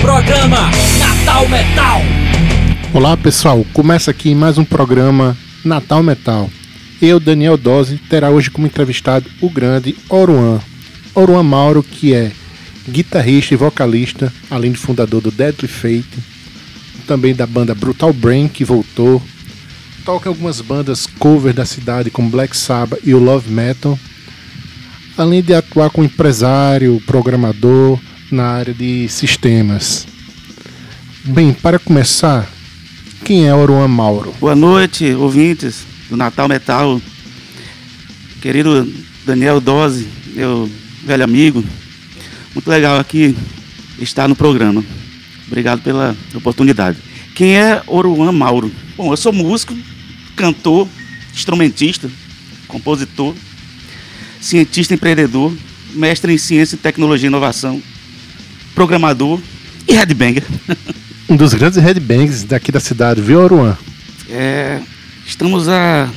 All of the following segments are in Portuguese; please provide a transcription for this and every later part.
Programa Natal Metal. Olá pessoal, começa aqui mais um programa Natal Metal. Eu, Daniel Dose, terá hoje como entrevistado o grande Oruan. Oruan Mauro, que é guitarrista e vocalista, além de fundador do Deadly Fate, também da banda Brutal Brain, que voltou. Toca em algumas bandas cover da cidade, como Black Sabbath e o Love Metal. Além de atuar como empresário, programador na área de sistemas. Bem, para começar, quem é Oruan Mauro? Boa noite, ouvintes do Natal Metal. Querido Daniel Dose, meu velho amigo. Muito legal aqui estar no programa. Obrigado pela oportunidade. Quem é Oruan Mauro? Bom, eu sou músico, cantor, instrumentista, compositor, cientista empreendedor, mestre em ciência, tecnologia e inovação, programador e headbanger. Um dos grandes headbangs daqui da cidade, viu, Oruan? É, estamos há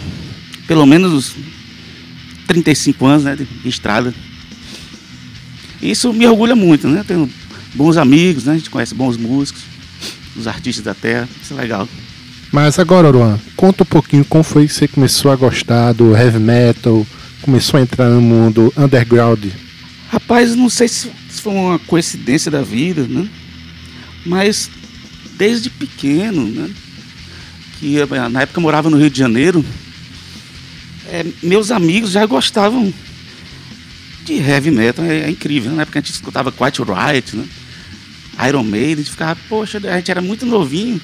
pelo menos 35 anos né, de estrada. Isso me orgulha muito, né? Tenho bons amigos, né? A gente conhece bons músicos, os artistas da terra, isso é legal. Mas agora, Oruan, conta um pouquinho como foi que você começou a gostar do heavy metal, começou a entrar no mundo underground. Rapaz, não sei se foi uma coincidência da vida, né? Mas desde pequeno, né? Que na época eu morava no Rio de Janeiro, é, meus amigos já gostavam de heavy metal, é, é incrível. Né? Na época a gente escutava Quiet Riot, né? Iron Maiden, a gente ficava, poxa, a gente era muito novinho.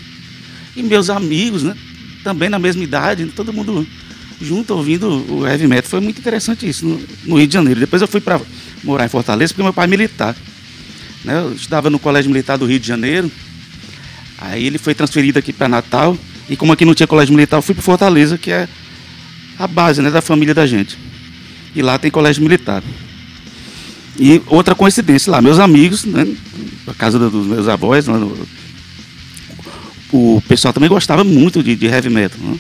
E meus amigos, né? Também na mesma idade, todo mundo junto ouvindo o heavy metal. Foi muito interessante isso no, no Rio de Janeiro. Depois eu fui para morar em Fortaleza porque meu pai é militar. Né? Eu estudava no Colégio Militar do Rio de Janeiro. Aí ele foi transferido aqui para Natal. E como aqui não tinha colégio militar, eu fui para Fortaleza, que é a base né, da família da gente. E lá tem colégio militar. E outra coincidência lá, meus amigos, né, a casa dos meus avós, no, o pessoal também gostava muito de, de heavy metal, né,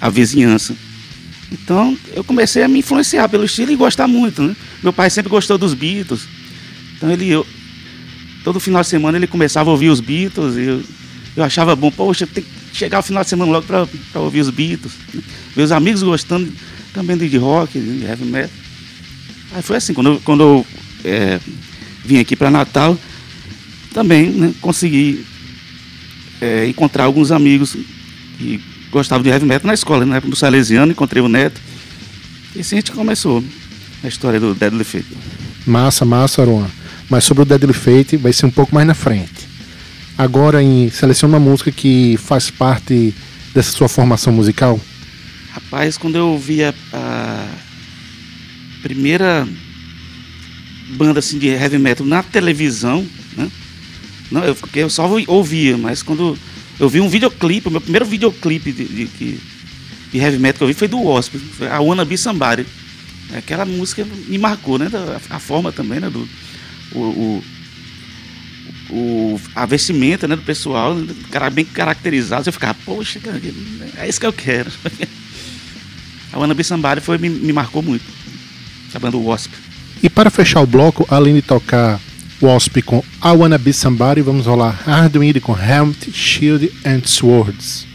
a vizinhança. Então eu comecei a me influenciar pelo estilo e gostar muito. Né? Meu pai sempre gostou dos Beatles. Então ele, eu, todo final de semana ele começava a ouvir os Beatles. E eu, eu achava bom, poxa, tem que chegar o final de semana logo para ouvir os Beatles. Meus amigos gostando também de rock, de heavy metal. Aí foi assim, quando eu, quando eu é, vim aqui para Natal, também né, consegui é, encontrar alguns amigos que gostavam de heavy metal na escola, na época do Salesiano, encontrei o Neto. E assim a gente começou a história do Deadly Fate. Massa, massa, Aruan. Mas sobre o Deadly Fate vai ser um pouco mais na frente. Agora, em seleciona uma música que faz parte dessa sua formação musical. Rapaz, quando eu ouvi a, a primeira banda assim de heavy metal na televisão, né? Não, eu, eu só ouvia, mas quando eu vi um videoclipe, o meu primeiro videoclipe de, de, de, de heavy metal que eu vi foi do Wasp, a Wanna Be Somebody. Aquela música me marcou, né? A, a forma também, né? Do, o, o, o, a vestimenta né, do pessoal, cara bem caracterizado. Eu ficava, poxa, cara, é isso que eu quero. A Wanna Be Somebody foi, me, me marcou muito. A banda Wasp. E para fechar o bloco, além de tocar Wasp com I Wanna Be Somebody, vamos rolar Hardwind com Helmet, Shield and Swords.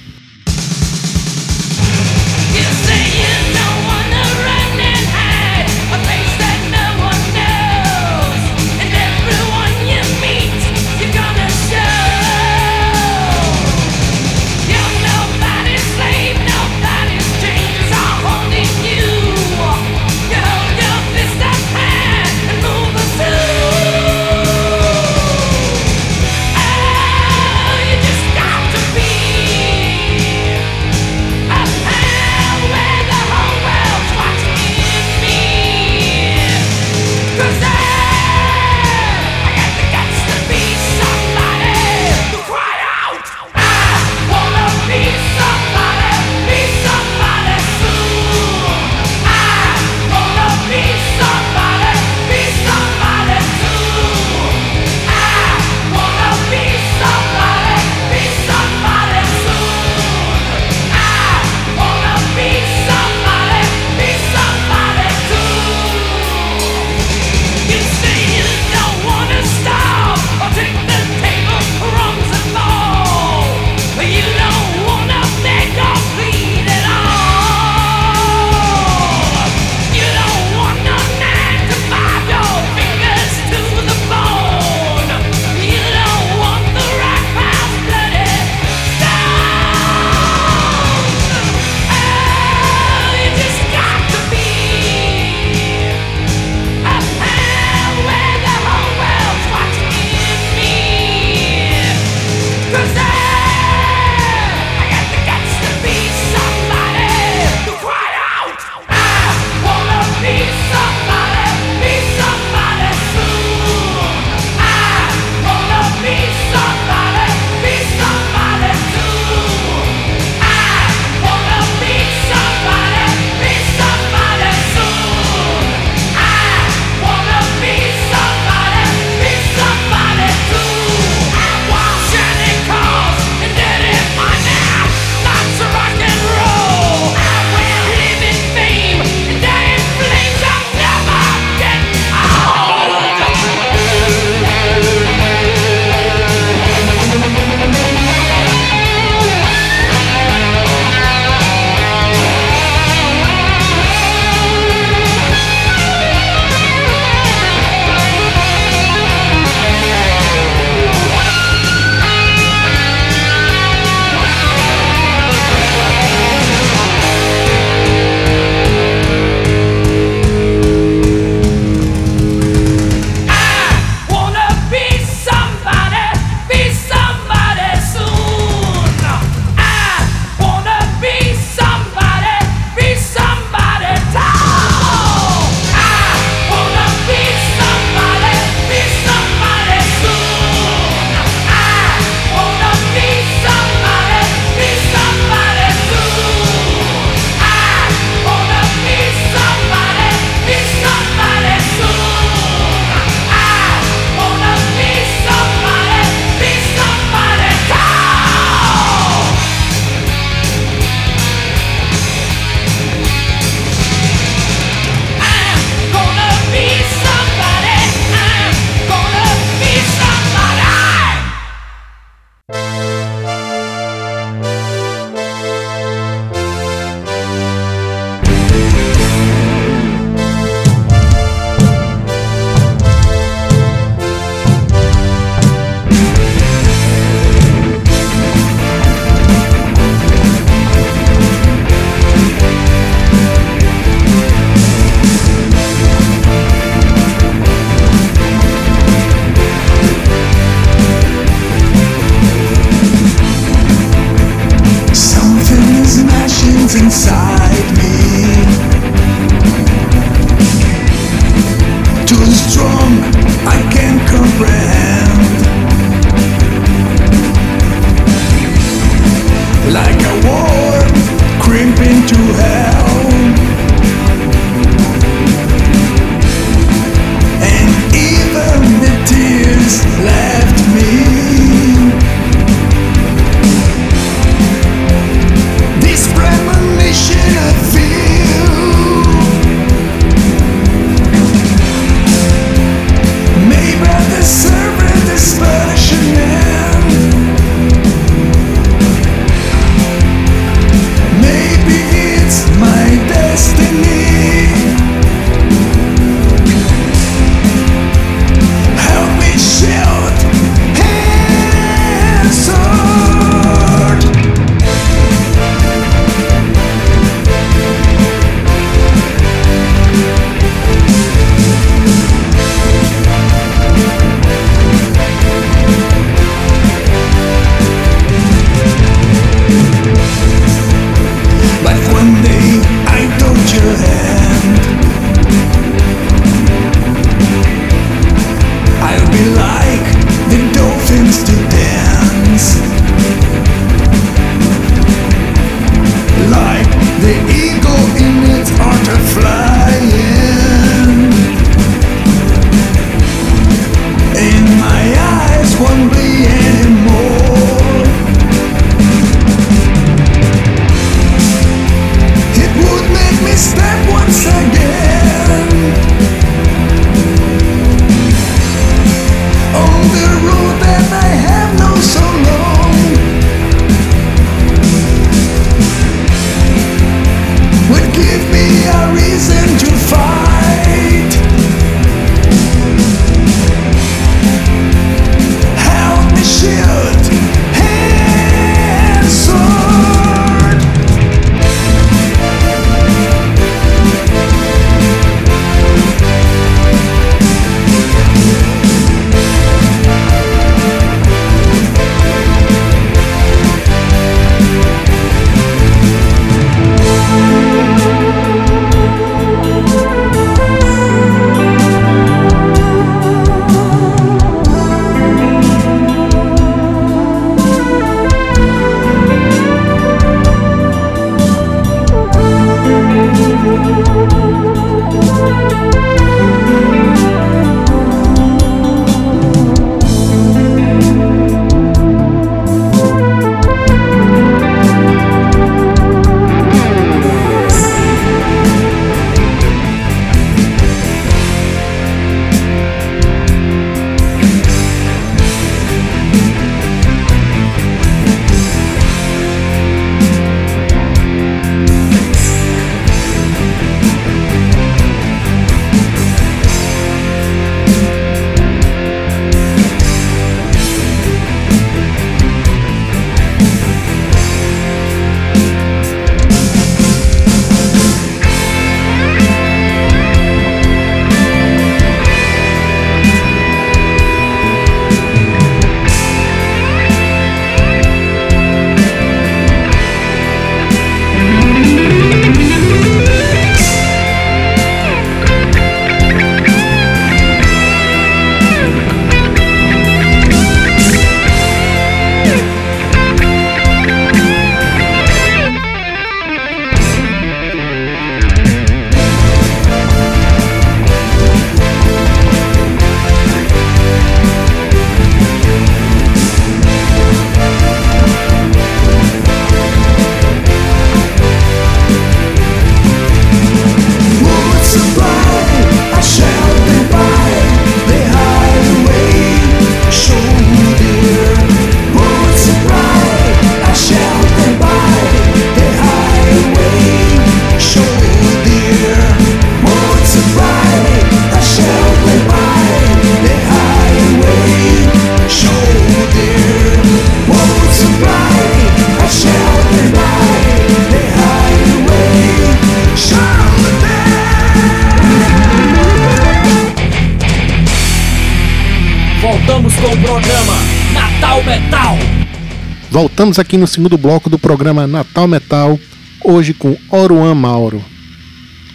Voltamos aqui no segundo bloco do programa Natal Metal, hoje com Oruan Mauro.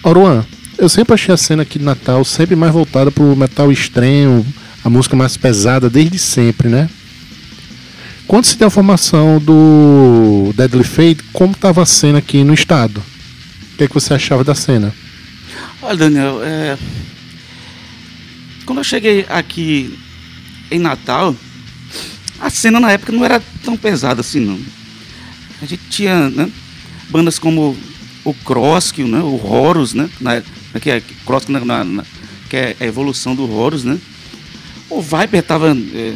Oruan, eu sempre achei a cena aqui de Natal sempre mais voltada pro metal extremo, a música mais pesada desde sempre, né? Quando se deu a formação do Deadly Fate, como estava a cena aqui no estado? O que, é que você achava da cena? Olha, Daniel, é... quando eu cheguei aqui em Natal, a cena na época não era tão pesada assim, não. A gente tinha né, bandas como o Krosk, né, o Horus, né, na, que é Krosk, na, na, que é a evolução do Horus, né. O Viper estava é,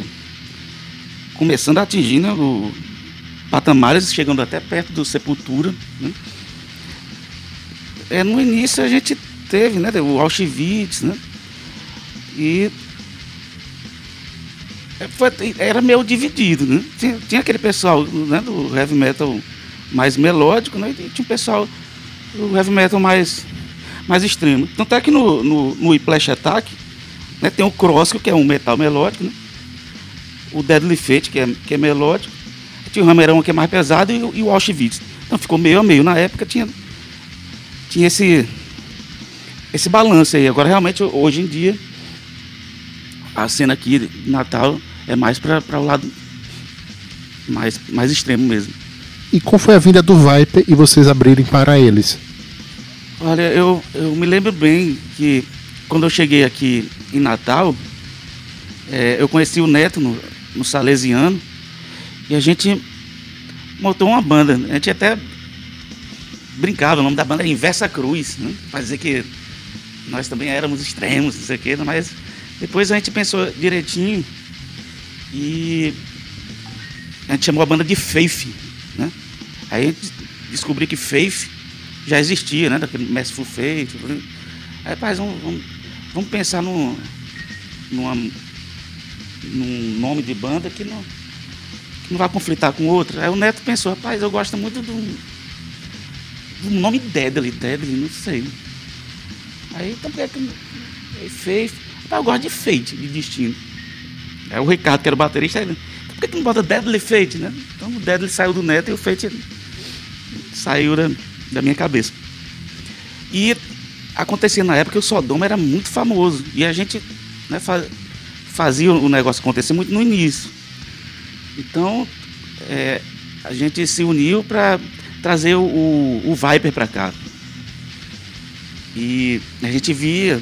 começando a atingir né, o patamares, chegando até perto do Sepultura. Né. É, no início a gente teve né, o Auschwitz, né, e era meio dividido, né? Tinha, tinha, aquele pessoal né, do heavy metal mais melódico, né? E tinha um pessoal do heavy metal mais, mais extremo. Tanto é que no, no, no Whiplash Attack né, tem o Cross, que é um metal melódico, né? o Deadly Fate, que é, que é melódico, tinha o Hammerão, que é mais pesado, e, e o Auschwitz. Então ficou meio a meio. Na época tinha, tinha esse, esse balanço aí. Agora, realmente, hoje em dia, a cena aqui de Natal é mais para o lado mais, mais extremo mesmo. E qual foi a vinda do Viper e vocês abrirem para eles? Olha, eu, eu me lembro bem que quando eu cheguei aqui em Natal, é, eu conheci o Neto no, no Salesiano e a gente montou uma banda. A gente até brincava, o nome da banda era Inversa Cruz, né? para dizer que nós também éramos extremos, não sei o quê, mas depois a gente pensou direitinho e a gente chamou a banda de Faith, né? Aí a gente descobriu que Faith já existia, né? Daquele Merciful Faith. Aí, rapaz, vamos, vamos, vamos pensar num, numa, num nome de banda que não, que não vai conflitar com outro. Aí o Neto pensou, rapaz, eu gosto muito do, do nome Deadly, Deadly, não sei. Aí, então, por que Faith? Eu gosto de Fate, de destino. É o Ricardo, que era o baterista, ele, por que tu não bota Deadly Fate, né? Então o Deadly saiu do neto e o Fate saiu da, da minha cabeça. E acontecia na época que o Sodoma era muito famoso. E a gente né, fazia o negócio acontecer muito no início. Então é, a gente se uniu para trazer o, o Viper para cá. E a gente via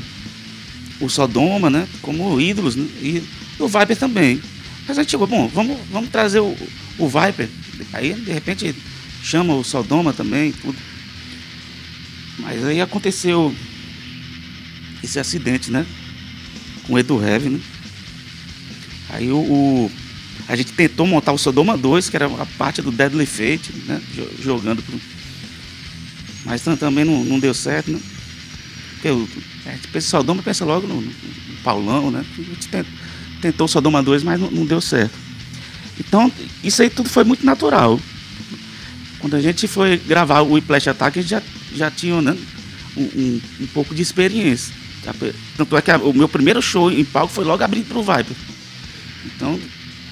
o Sodoma né, como ídolos. Né, e o Viper também. Mas a gente chegou, bom, vamos, vamos trazer o, o Viper. Aí, de repente, chama o Sodoma também, tudo. Mas aí aconteceu esse acidente, né? Com o Edu Heavy, né? Aí o, o, a gente tentou montar o Sodoma 2, que era a parte do Deadly Fate, né? Jogando pro... Mas também não, não deu certo, né? Porque o, a gente pensa Sodoma, pensa logo no, no, no Paulão, né? A gente tenta, tentou Sodoma 2, mas não, não, deu certo. Então, isso aí tudo foi muito natural. Quando a gente foi gravar o Whiplash Attack, a gente já, já tinha né, um, um, um, pouco de experiência. Tanto é que a, o meu primeiro show em palco foi logo abrindo para o Viper. Então,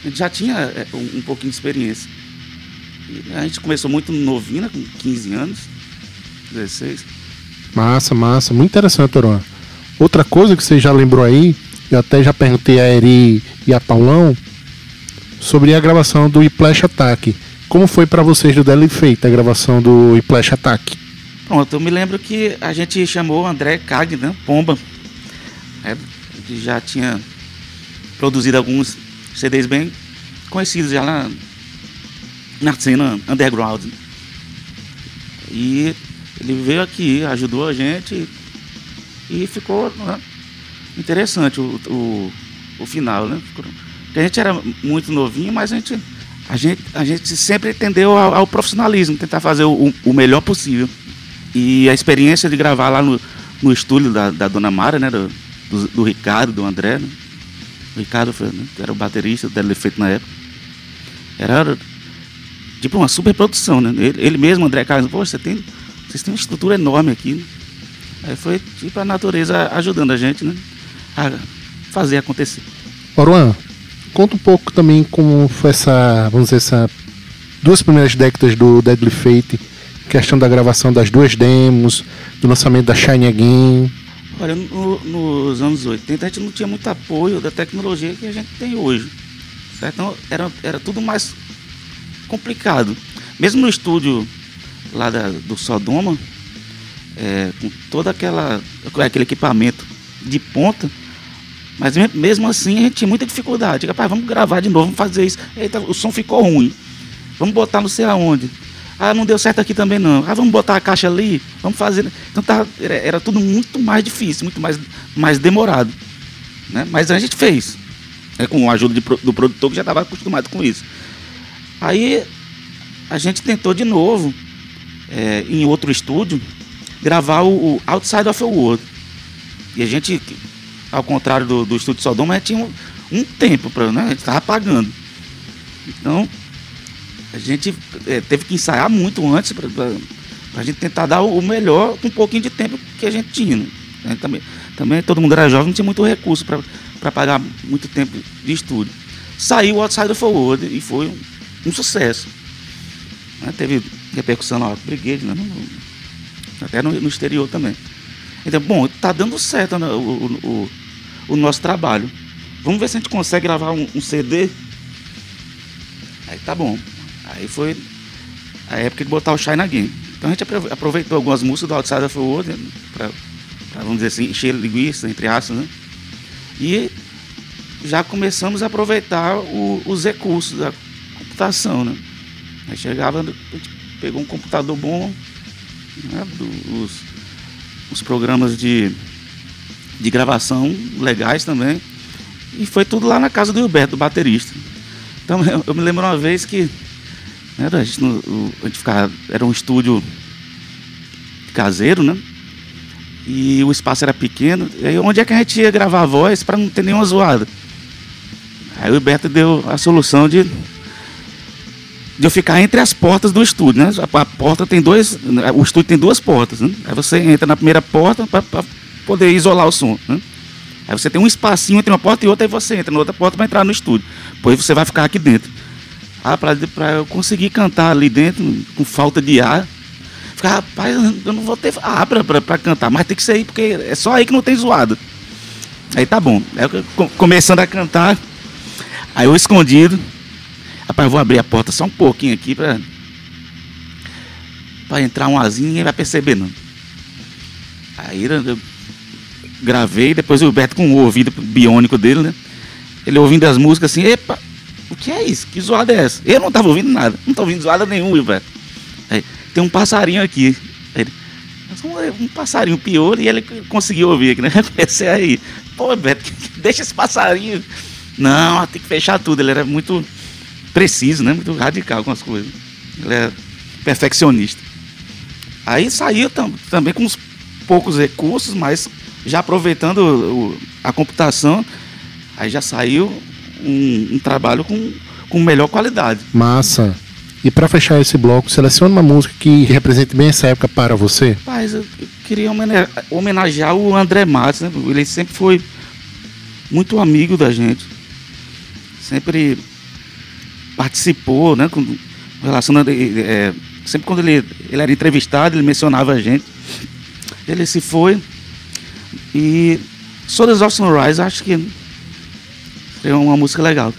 a gente já tinha é, um, um pouquinho de experiência. A gente começou muito novinho, né, com 15 anos, 16. Massa, massa. Muito interessante, Oron. Outra coisa que você já lembrou aí eu até já perguntei a Eri e a Paulão sobre a gravação do Iplash Attack. Como foi para vocês do Deli Feita a gravação do Iplash Attack? Pronto, eu me lembro que a gente chamou o André Cag, né? Pomba. É, que já tinha produzido alguns CDs bem conhecidos já na, na cena underground. E ele veio aqui, ajudou a gente e ficou né, interessante o, o, o final, né? Porque a gente era muito novinho, mas a gente, a gente, a gente sempre tendeu ao, ao profissionalismo, tentar fazer o, o, melhor possível. E a experiência de gravar lá no, no estúdio da, da Dona Mara, né? Do, do, do Ricardo, do André, né? O Ricardo foi, né? era o baterista do Efeito na época. Era tipo uma super produção, né? Ele, ele mesmo, André Carlos, pô, você tem, vocês têm uma estrutura enorme aqui. Né? Aí foi tipo a natureza ajudando a gente, né? A fazer acontecer. Oruan, conta um pouco também como foi essa, vamos dizer, essa duas primeiras décadas do Deadly Fate, questão da gravação das duas demos, do lançamento da Shine Again. Olha, no, nos anos 80 a gente não tinha muito apoio da tecnologia que a gente tem hoje. Certo? Então era, era tudo mais complicado. Mesmo no estúdio lá da, do Sodoma, é, com todo aquela, aquele equipamento de ponta, mas mesmo assim a gente tinha muita dificuldade. Rapaz, vamos gravar de novo, vamos fazer isso. Eita, o som ficou ruim. Vamos botar não sei aonde. Ah, não deu certo aqui também não. Ah, vamos botar a caixa ali, vamos fazer. Então era, era tudo muito mais difícil, muito mais, mais demorado. Né? Mas a gente fez. Né? Com a ajuda de, do produtor que já estava acostumado com isso. Aí a gente tentou de novo, é, em outro estúdio, gravar o, o, Outside of the World. E a gente, ao contrário do, do estúdio Sodoma, a gente tinha um, um tempo para, né? A gente estava pagando. Então, a gente é, teve que ensaiar muito antes para a gente tentar dar o melhor com um pouquinho de tempo que a gente tinha. Né? Também, também todo mundo era jovem, não tinha muito recurso para pagar muito tempo de estúdio. Saiu o Outside of the World e foi um, um sucesso. Né? Teve repercussão na Brigade, né? até no, no, exterior também. Então, bom, tá dando certo né, o, o, o, nosso trabalho. Vamos ver se a gente consegue gravar um, um, CD. Aí tá bom. Aí foi a época de botar o Shine Again. Então a gente aproveitou algumas músicas do Outside of World pra, vamos dizer assim, encher linguiça, entre aspas, né? E já começamos a aproveitar o, os recursos da computação, né? Aí chegava, a gente pegou um computador bom, né, os programas de, de gravação legais também. E foi tudo lá na casa do Gilberto, do baterista. Então eu, eu me lembro uma vez que né, a, gente, a gente ficava, era um estúdio caseiro, né? E o espaço era pequeno. E aí onde é que a gente ia gravar a voz para não ter nenhuma zoada? Aí o Gilberto deu a solução de de eu ficar entre as portas do estúdio, né? A porta tem dois, o estúdio tem duas portas, né? Aí você entra na primeira porta para poder isolar o som, né? Aí você tem um espacinho entre uma porta e outra, e você entra na outra porta para entrar no estúdio. Pois você vai ficar aqui dentro. Ah, para eu conseguir cantar ali dentro, com falta de ar. Ficar, rapaz, eu não vou ter ar para cantar, mas tem que ser aí, porque é só aí que não tem zoado. Aí tá bom. Aí eu, começando a cantar, aí eu escondido, Rapaz, eu vou abrir a porta só um pouquinho aqui para para entrar um azinho, ninguém vai perceber não. Aí eu gravei, depois o Beto com o ouvido biônico dele, né? Ele ouvindo as músicas assim, epa, o que é isso? Que zoada é essa? Eu não tava ouvindo nada, não tava ouvindo zoada nenhuma, Beto. Aí, tem um passarinho aqui. Aí, um passarinho pior e ele conseguiu ouvir aqui, né? Comecei aí, pô, Beto, deixa esse passarinho. Não, tem que fechar tudo. Ele era muito preciso, né? Muito radical com as coisas. Ele é perfeccionista. Aí saiu tam, também com uns poucos recursos, mas já aproveitando o, a computação, aí já saiu um, um trabalho com, com melhor qualidade. Massa. E para fechar esse bloco, selecione uma música que represente bem essa época para você. Mas eu queria homenagear o André Matos, né? Ele sempre foi muito amigo da gente. Sempre participou, né, com relação a, é, sempre quando ele, ele era entrevistado, ele mencionava a gente. Ele se foi e Soldiers of Sunrise acho que é uma música legal.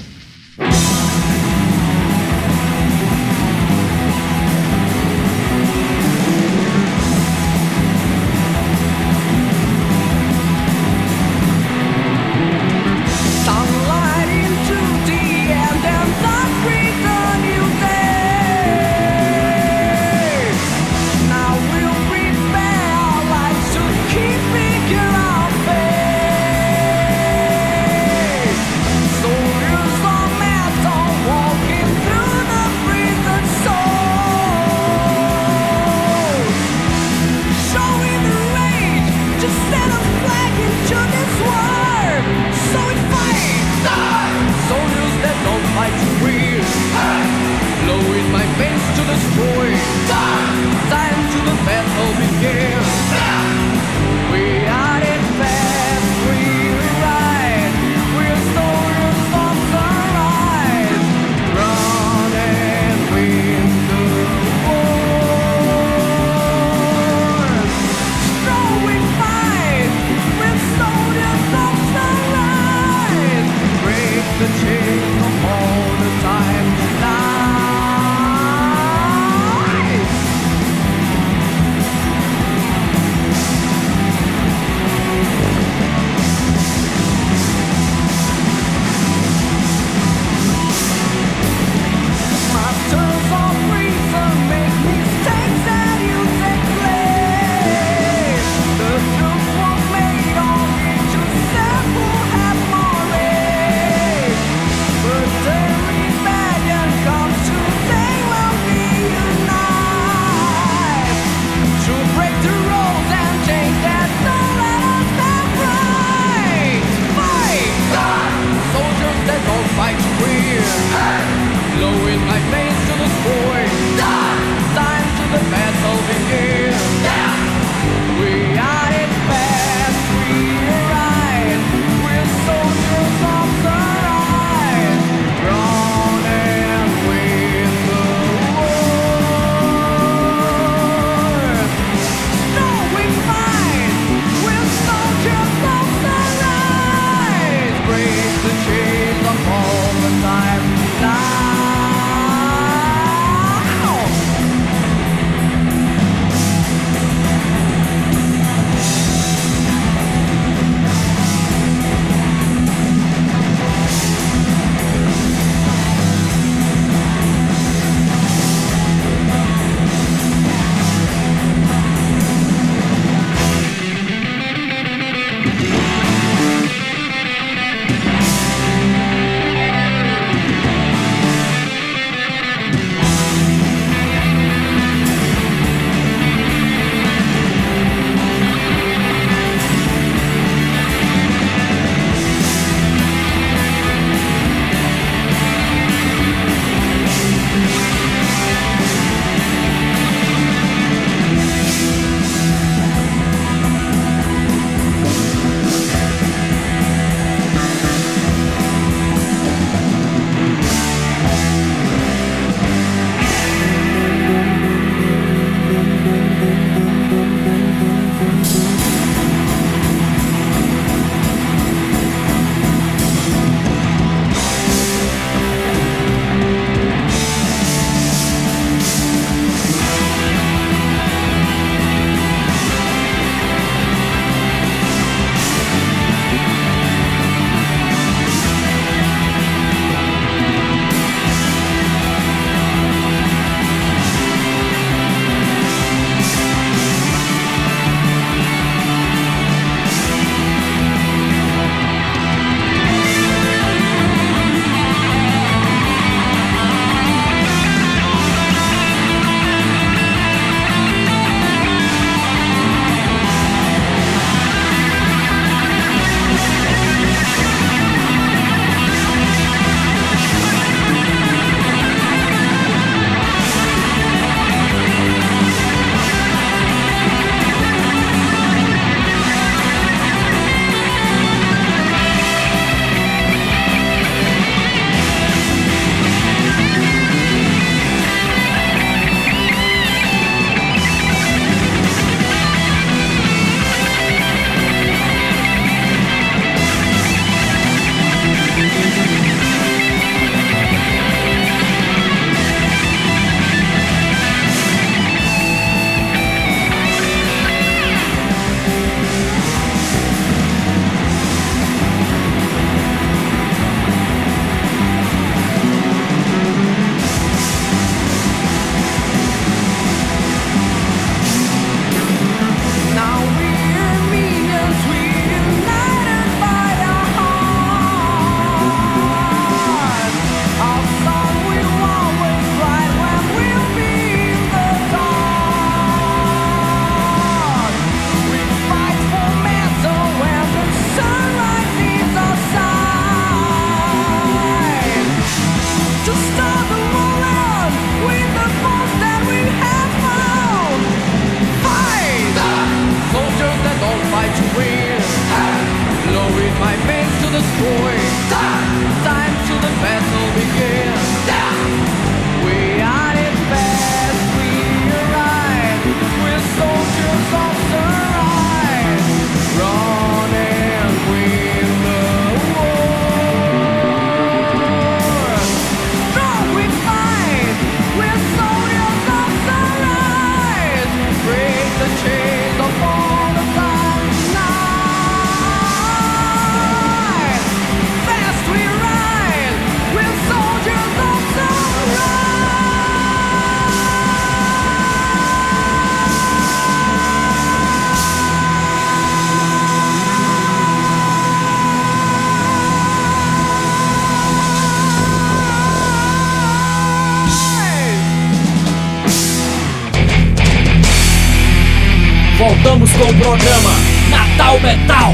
Programa Natal Metal.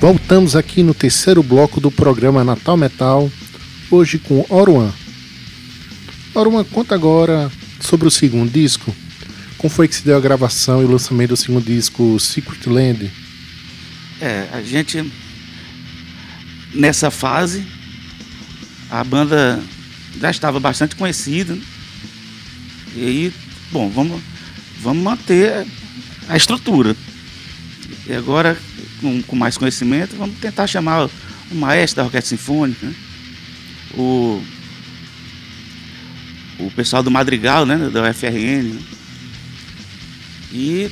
Voltamos aqui no terceiro bloco do programa Natal Metal, hoje com Oruan. Oruan, conta agora sobre o segundo disco. Como foi que se deu a gravação e o lançamento do segundo disco, Secret Land? É, a gente nessa fase a banda já estava bastante conhecida. E aí, bom, vamos, vamos manter a estrutura. E agora, com, com mais conhecimento, vamos tentar chamar o maestro da Orquestra Sinfônica, né? o, o pessoal do Madrigal, né? da UFRN. Né? E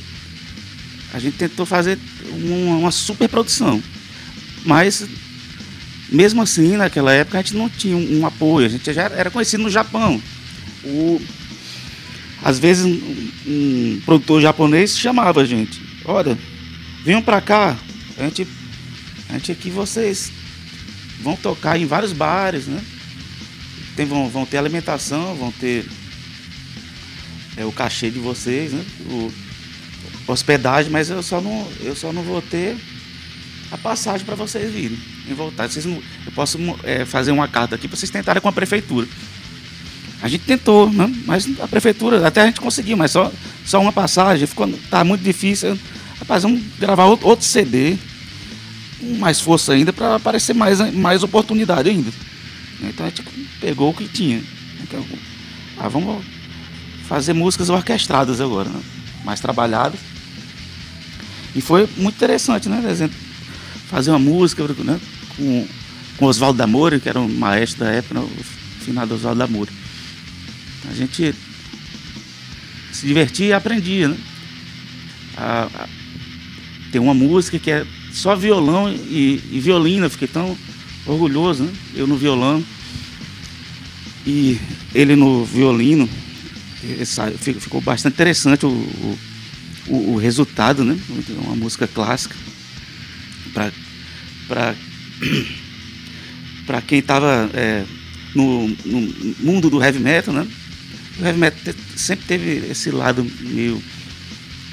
a gente tentou fazer uma, uma super produção. Mas mesmo assim, naquela época, a gente não tinha um, um apoio, a gente já era conhecido no Japão. O, às vezes, um, um, produtor japonês chamava a gente: Olha, venham para cá, a gente, a gente aqui vocês vão tocar em vários bares, né? Tem, vão, vão ter alimentação, vão ter é, o cachê de vocês, né? O, hospedagem, mas eu só não, eu só não vou ter a passagem para vocês virem e voltar. Vocês não, eu posso é, fazer uma carta aqui para vocês tentarem com a prefeitura. A gente tentou, né? mas a prefeitura, até a gente conseguiu, mas só, só uma passagem, ficou, tá muito difícil. Rapaz, vamos gravar outro CD, com mais força ainda, para aparecer mais, mais oportunidade ainda. Então a gente pegou o que tinha. Então, ah, vamos fazer músicas orquestradas agora, né? mais trabalhadas. E foi muito interessante, né? Fazer uma música né? com, com Oswaldo Damore, que era um maestro da época, né? o finado Oswaldo Damore. A gente se divertia e aprendia, né? A, a, tem uma música que é só violão e, e violino, fiquei tão orgulhoso, né? Eu no violão e ele no violino. Ficou bastante interessante o, o, o, resultado, né? Uma música clássica para para quem estava é, no, no, mundo do heavy metal, né? O heavy metal sempre teve esse lado meio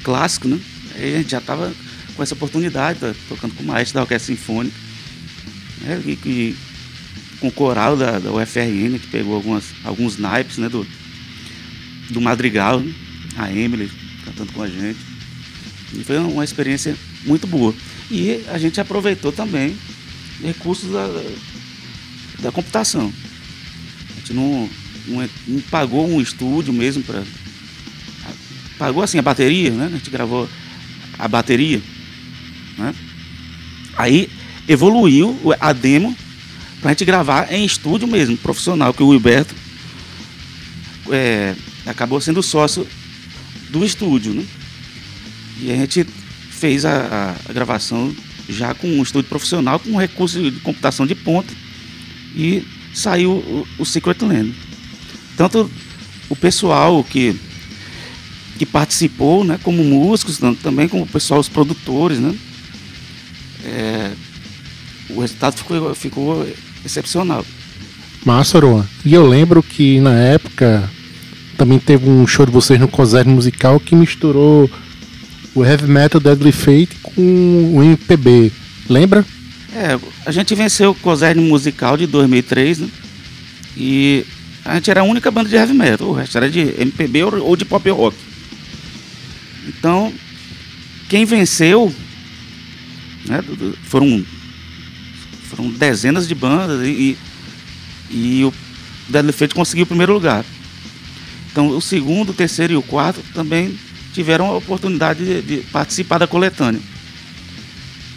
clássico, né? Aí a gente já estava com essa oportunidade, tá, tocando com o maestro da Orquestra Sinfônica, né? e, e, com o coral da, da UFRN, que pegou algumas, alguns naipes né? do, do Madrigal, né? a Emily cantando com a gente. E foi uma experiência muito boa. E a gente aproveitou também recursos da, da computação. A gente não, não, não pagou um estúdio mesmo para. Pagou assim a bateria, né? A gente gravou a bateria. Né? Aí evoluiu a demo para a gente gravar em estúdio mesmo, profissional, que o Wilberto é, acabou sendo sócio do estúdio. Né? E a gente fez a, a, a gravação já com um estúdio profissional, com um recurso de computação de ponta, e saiu o, o Secret Land. Tanto o pessoal que, que participou, né, como músicos, também como o pessoal, os produtores, né, é, o resultado ficou, ficou excepcional. Massa, Aroa. E eu lembro que na época também teve um show de vocês no Concerto Musical que misturou o heavy metal Deadly Fate com o MPB. Lembra? É, a gente venceu o Coserne Musical de 2003, né? E a gente era a única banda de heavy metal, o resto era de MPB ou de pop rock. Então, quem venceu né, foram, foram dezenas de bandas e, e o Deadly Fate conseguiu o primeiro lugar. Então, o segundo, o terceiro e o quarto também tiveram a oportunidade de, de participar da coletânea.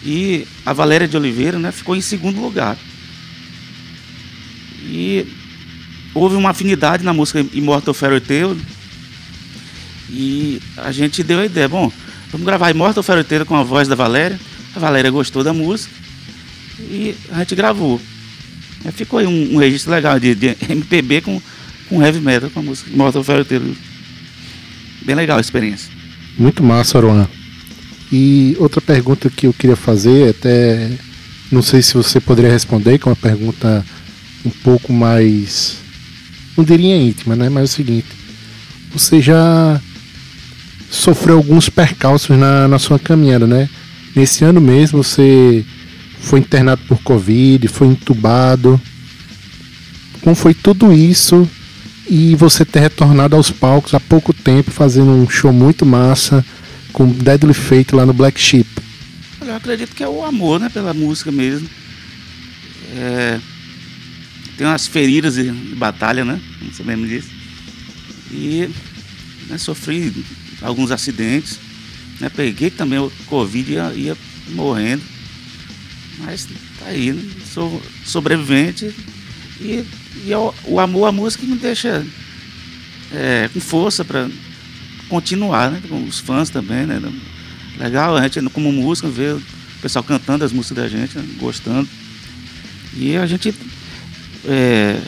E a Valéria de Oliveira né, ficou em segundo lugar. E houve uma afinidade na música Immortal Fairy Tale. E a gente deu a ideia, bom, vamos gravar Immortal Fairy Tale com a voz da Valéria. A Valéria gostou da música e a gente gravou. E ficou aí um, um registro legal de, de, MPB com, com heavy metal com a música Fairy Tale. Bem legal a experiência. Muito massa, Aruan. E outra pergunta que eu queria fazer, até não sei se você poderia responder, que é uma pergunta um pouco mais, não diria íntima, né? Mas é o seguinte: você já sofreu alguns percalços na, na sua caminhada, né? Nesse ano mesmo você foi internado por Covid, foi entubado. Como foi tudo isso e você ter retornado aos palcos há pouco tempo, fazendo um show muito massa com Deadly Fate lá no Black Sheep? Eu acredito que é o amor, né, pela música mesmo. É, tem umas feridas de batalha, né? Não se lembra disso. E né, sofri alguns acidentes. Né, peguei também o Covid e ia, ia morrendo. Mas tá aí, né? Sou sobrevivente. E, e é o, o, amor à música me deixa é, com força para continuar, né? Com os fãs também, né? Legal, a gente como música ver o pessoal cantando as músicas da gente, né, gostando. E a gente é,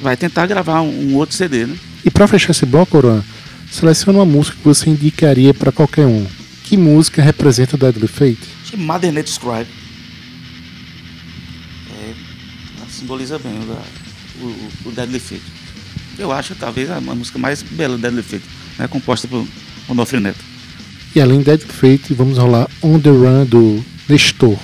vai tentar gravar um, um, outro CD, né? E para fechar esse bloco, Oran, seleciona uma música que você indicaria para qualquer um. Que música representa o Deadly Fate? Mother Nature Scribe. É, simboliza bem o, o, o, Deadly Fate. Eu acho talvez a, música mais bela do Deadly Fate, né, composta por Onofre Neto. E além de Deadly Fate, vamos rolar On The Run do Nestor.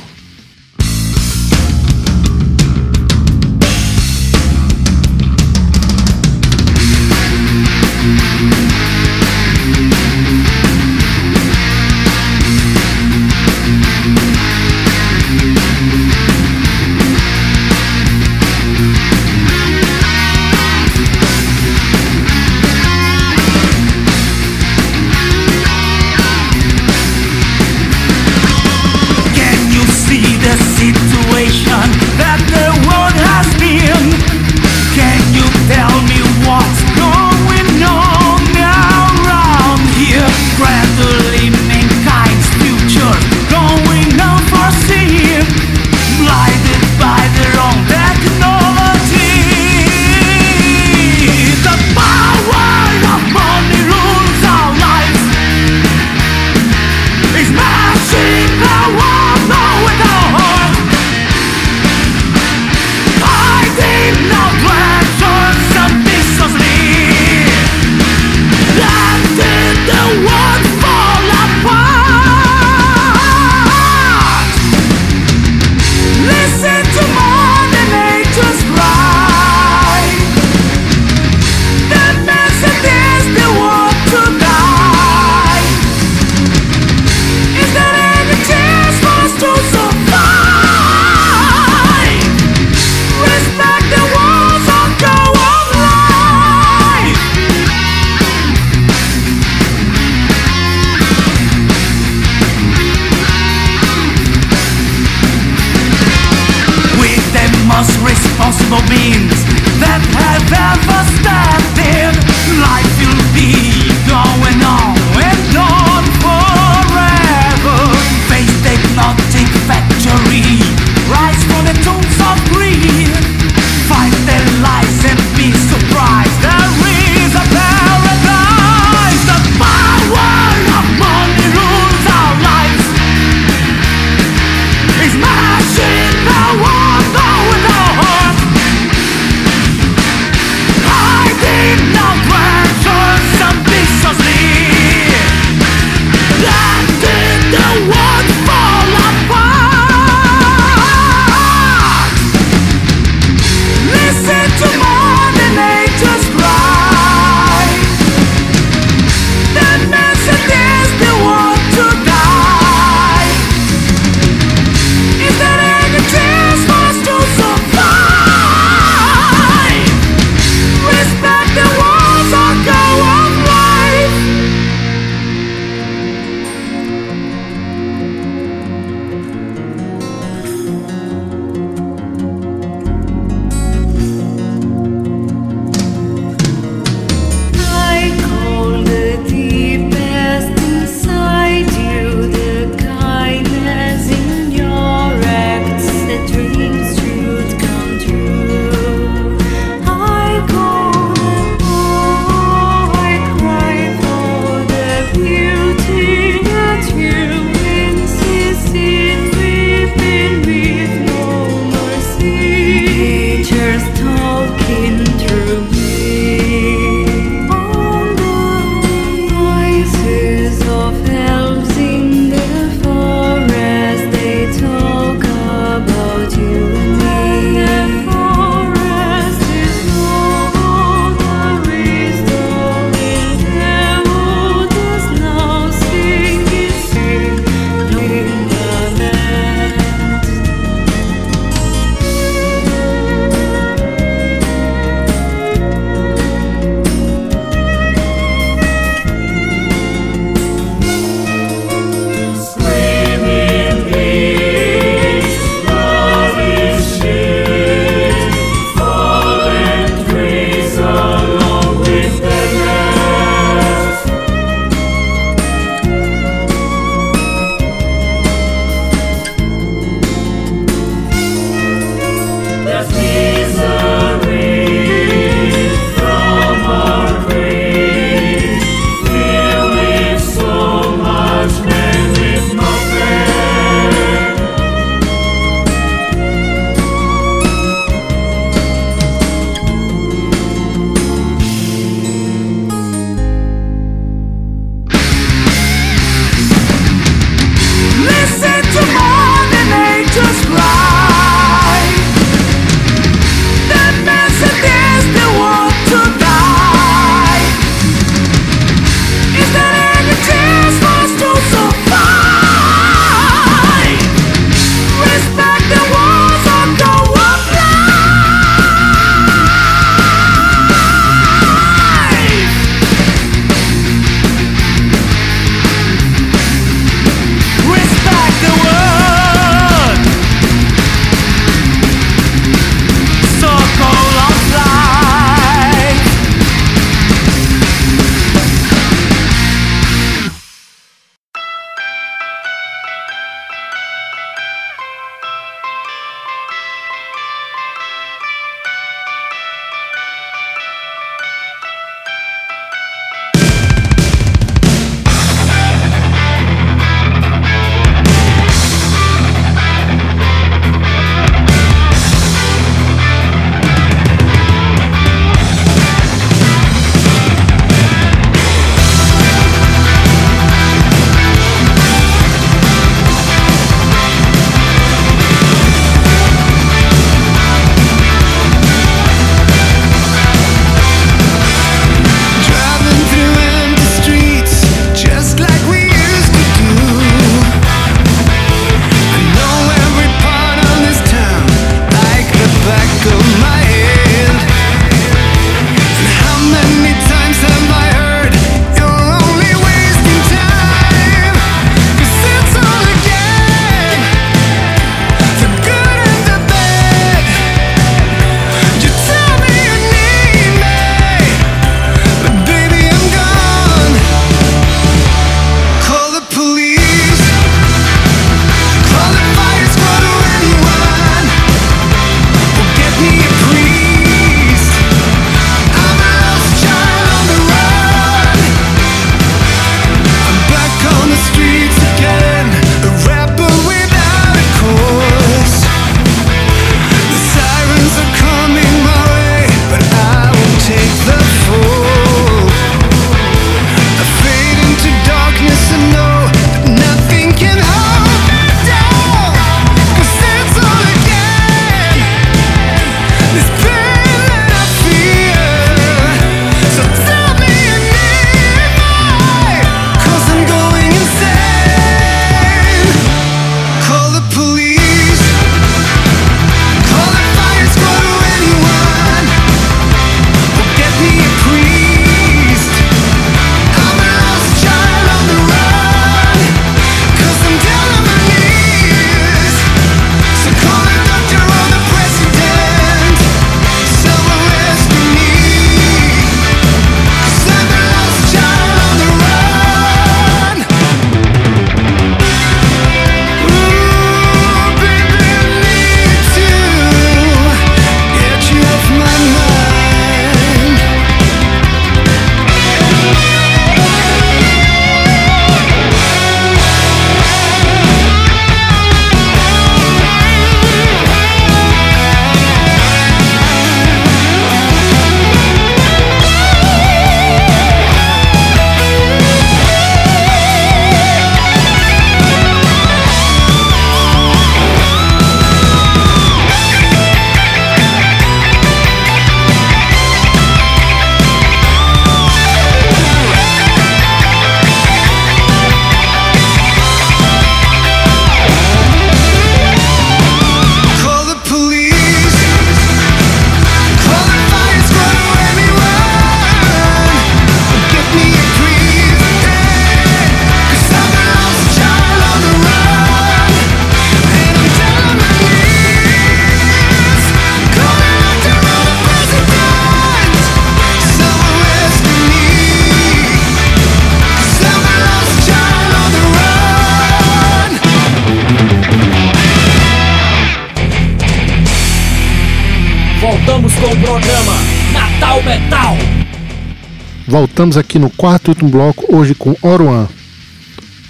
Voltamos aqui no quarto e último bloco, hoje com Oruan.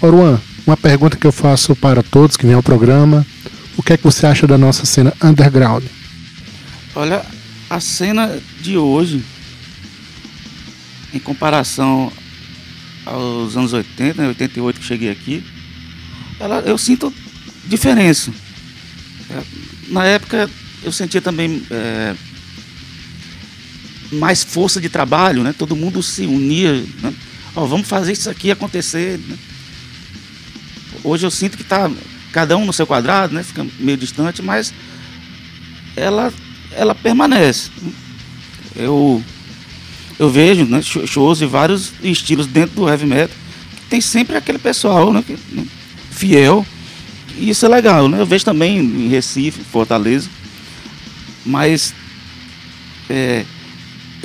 Oruan, uma pergunta que eu faço para todos que vêm ao programa. O que é que você acha da nossa cena underground? Olha, a cena de hoje, em comparação aos anos 80, né, 88 que cheguei aqui, ela, eu sinto diferença. É, na época eu sentia também é, mais força de trabalho, né? Todo mundo se unia, né? oh, vamos fazer isso aqui acontecer. Né? Hoje eu sinto que está cada um no seu quadrado, né? Fica meio distante, mas ela ela permanece. Eu eu vejo né, shows de vários estilos dentro do heavy metal. Tem sempre aquele pessoal né, né, fiel. E isso é legal. Né? Eu vejo também em Recife, Fortaleza. Mas é,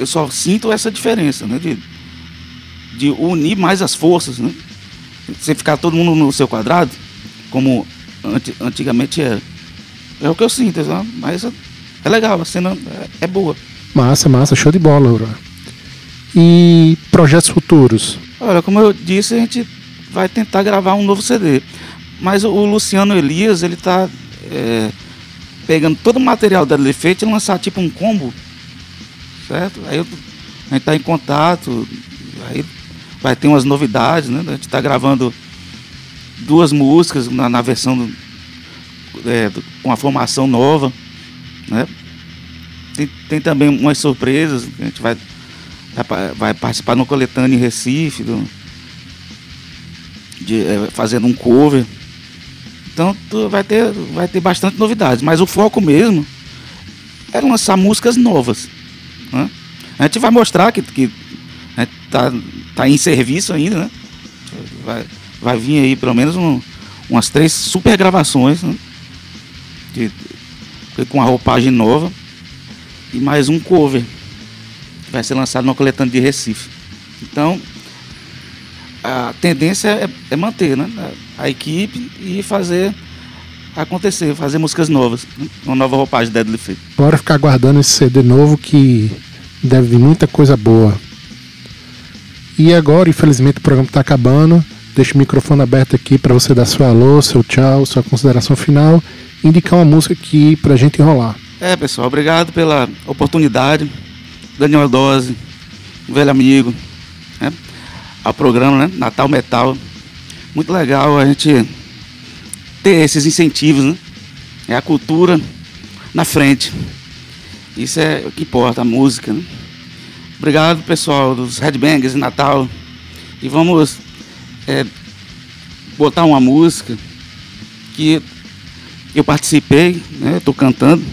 eu só sinto essa diferença né, de, de unir mais as forças. Né? Sem ficar todo mundo no seu quadrado, como antigamente era. É o que eu sinto, sabe? mas é legal, a cena é, é boa. Massa, massa, show de bola, Aurora. E projetos futuros? Olha, como eu disse, a gente vai tentar gravar um novo CD. Mas o, Luciano Elias, ele tá é, pegando todo o material da Defeito e lançar tipo um combo. Certo? Aí eu, a gente tá em contato, aí vai ter umas novidades, né? A gente tá gravando duas músicas na, na versão do, é, do, com a formação nova, né? Tem, tem também umas surpresas, a gente vai vai participar no coletâneo em Recife, do, de, é, fazendo um cover. Então tu vai ter, vai ter bastante novidades. Mas o foco mesmo é lançar músicas novas. Né? A gente vai mostrar que, que a gente tá, tá em serviço ainda, né? Vai, vai vir aí pelo menos um, umas três super gravações, né? de, com a roupagem nova e mais um cover vai ser lançado no coletânea de Recife. Então, a tendência é, é manter né, a, a, equipe e fazer acontecer, fazer músicas novas, uma nova roupagem de Deadly Fate. Bora ficar aguardando esse CD novo que deve vir muita coisa boa. E agora, infelizmente, o programa está acabando. Deixo o microfone aberto aqui para você dar seu alô, seu tchau, sua consideração final indicar uma música aqui para a gente enrolar. É, pessoal, obrigado pela oportunidade. Daniel Dose, um velho amigo, né? ao programa né? Natal Metal. Muito legal a gente ter esses incentivos, né? É a cultura na frente. Isso é o que importa, a música. Né? Obrigado, pessoal dos Headbangers de Natal. E vamos é, botar uma música que eu participei, né? Estou cantando.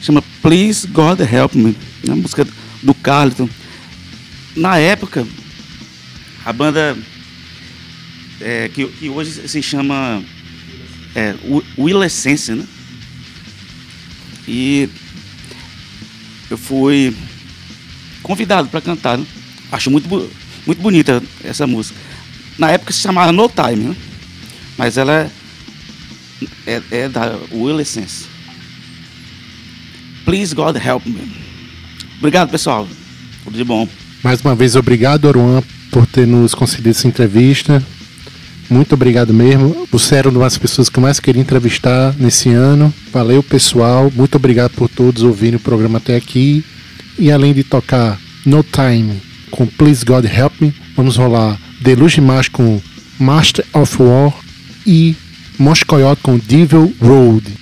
Chama Please God Help Me. É uma música do Carlton. Na época, a banda é, que, que, hoje se chama é, Will Essence, né? E eu fui convidado para cantar. Né? Acho muito, muito bonita essa música. Na época se chamava No Time, né? mas ela é, é, é da Will Essence. Please God help me. Obrigado, pessoal. Tudo de bom. Mais uma vez, obrigado, Oruan, por ter nos concedido essa entrevista. Muito obrigado mesmo. Você era uma das pessoas que eu mais queria entrevistar nesse ano. Valeu, pessoal. Muito obrigado por todos ouvirem o programa até aqui. E além de tocar No Time com Please God Help Me, vamos rolar Deluge Mash com Master of War e Moscoyote com Devil Road.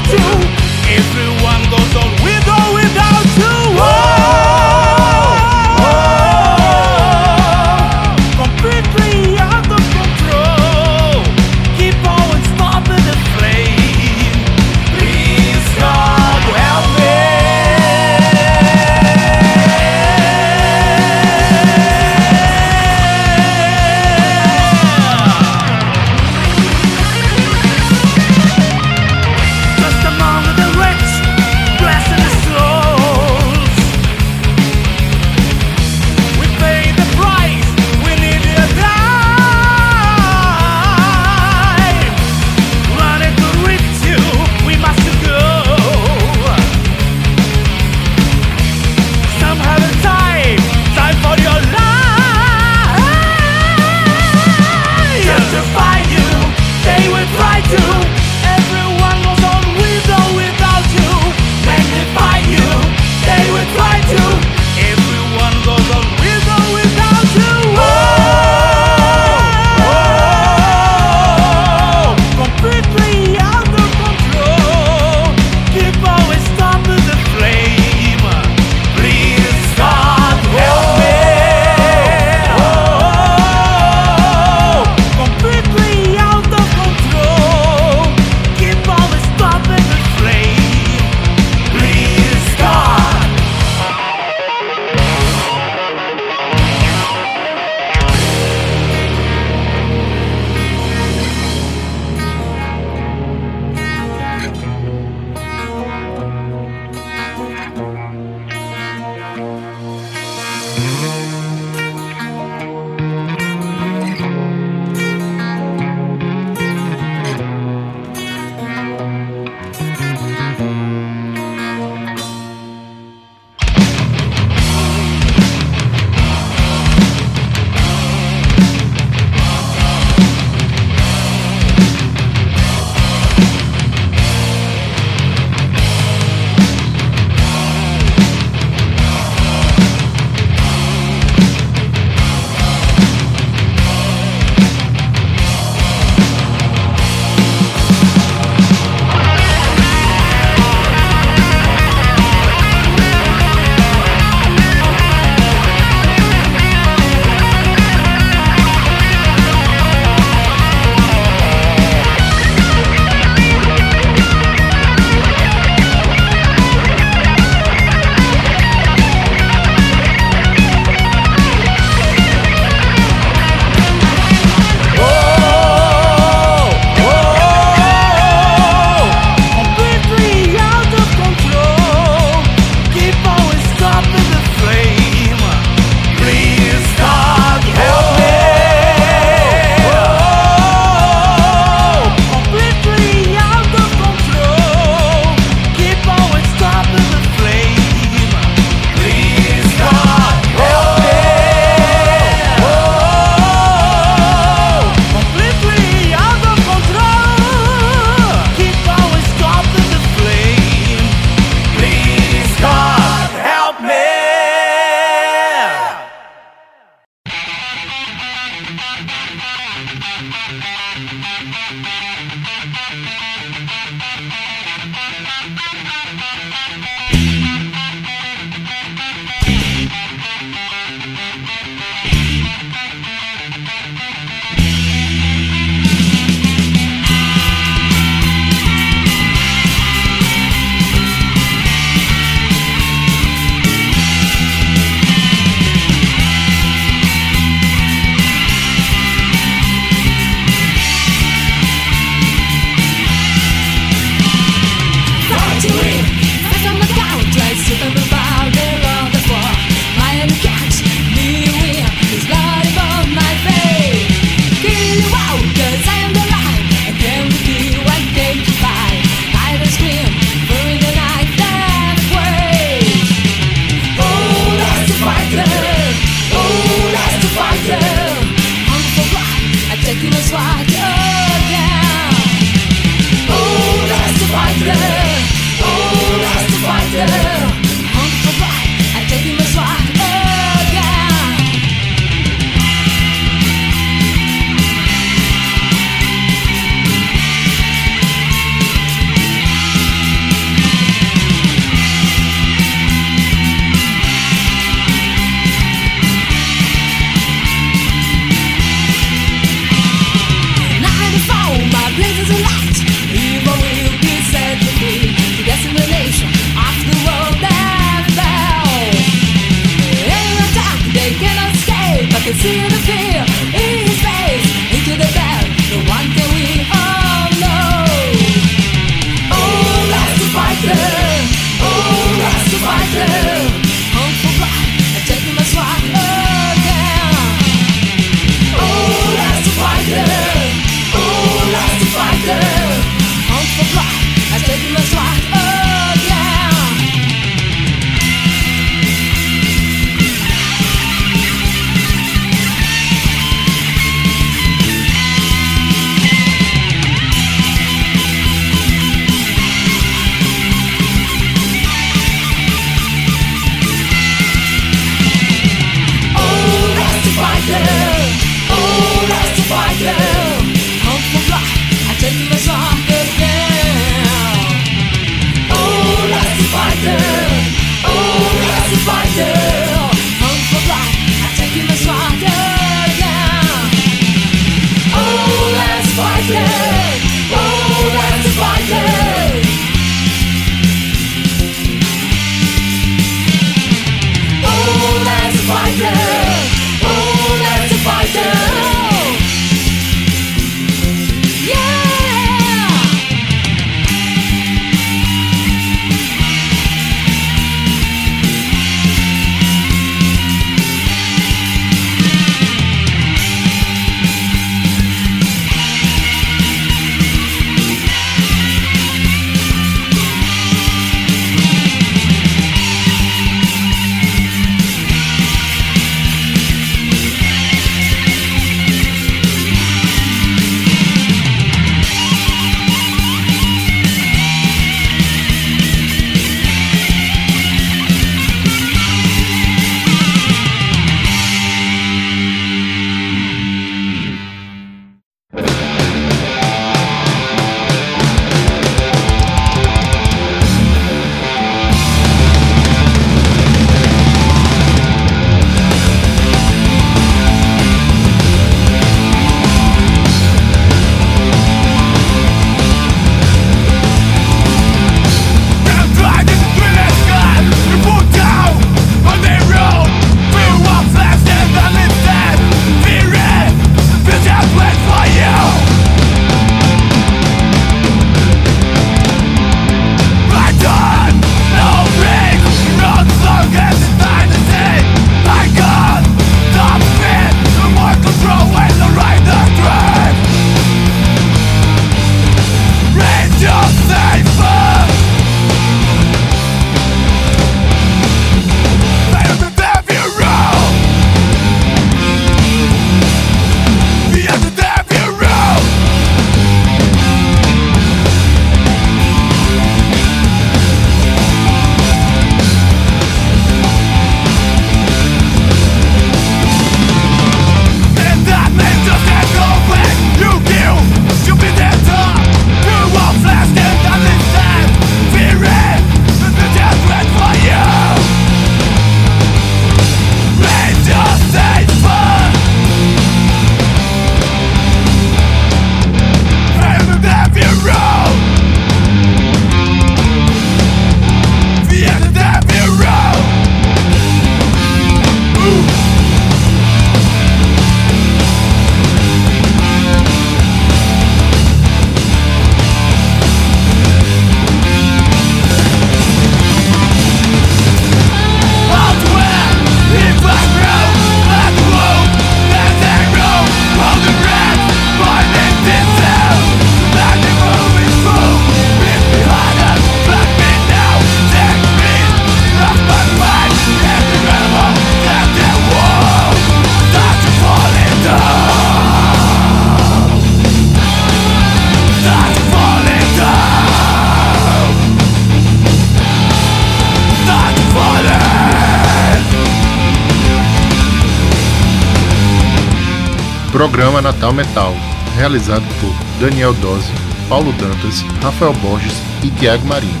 Realizado por Daniel Dose, Paulo Dantas, Rafael Borges e Tiago Marinho.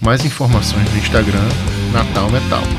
Mais informações no Instagram Natal Metal.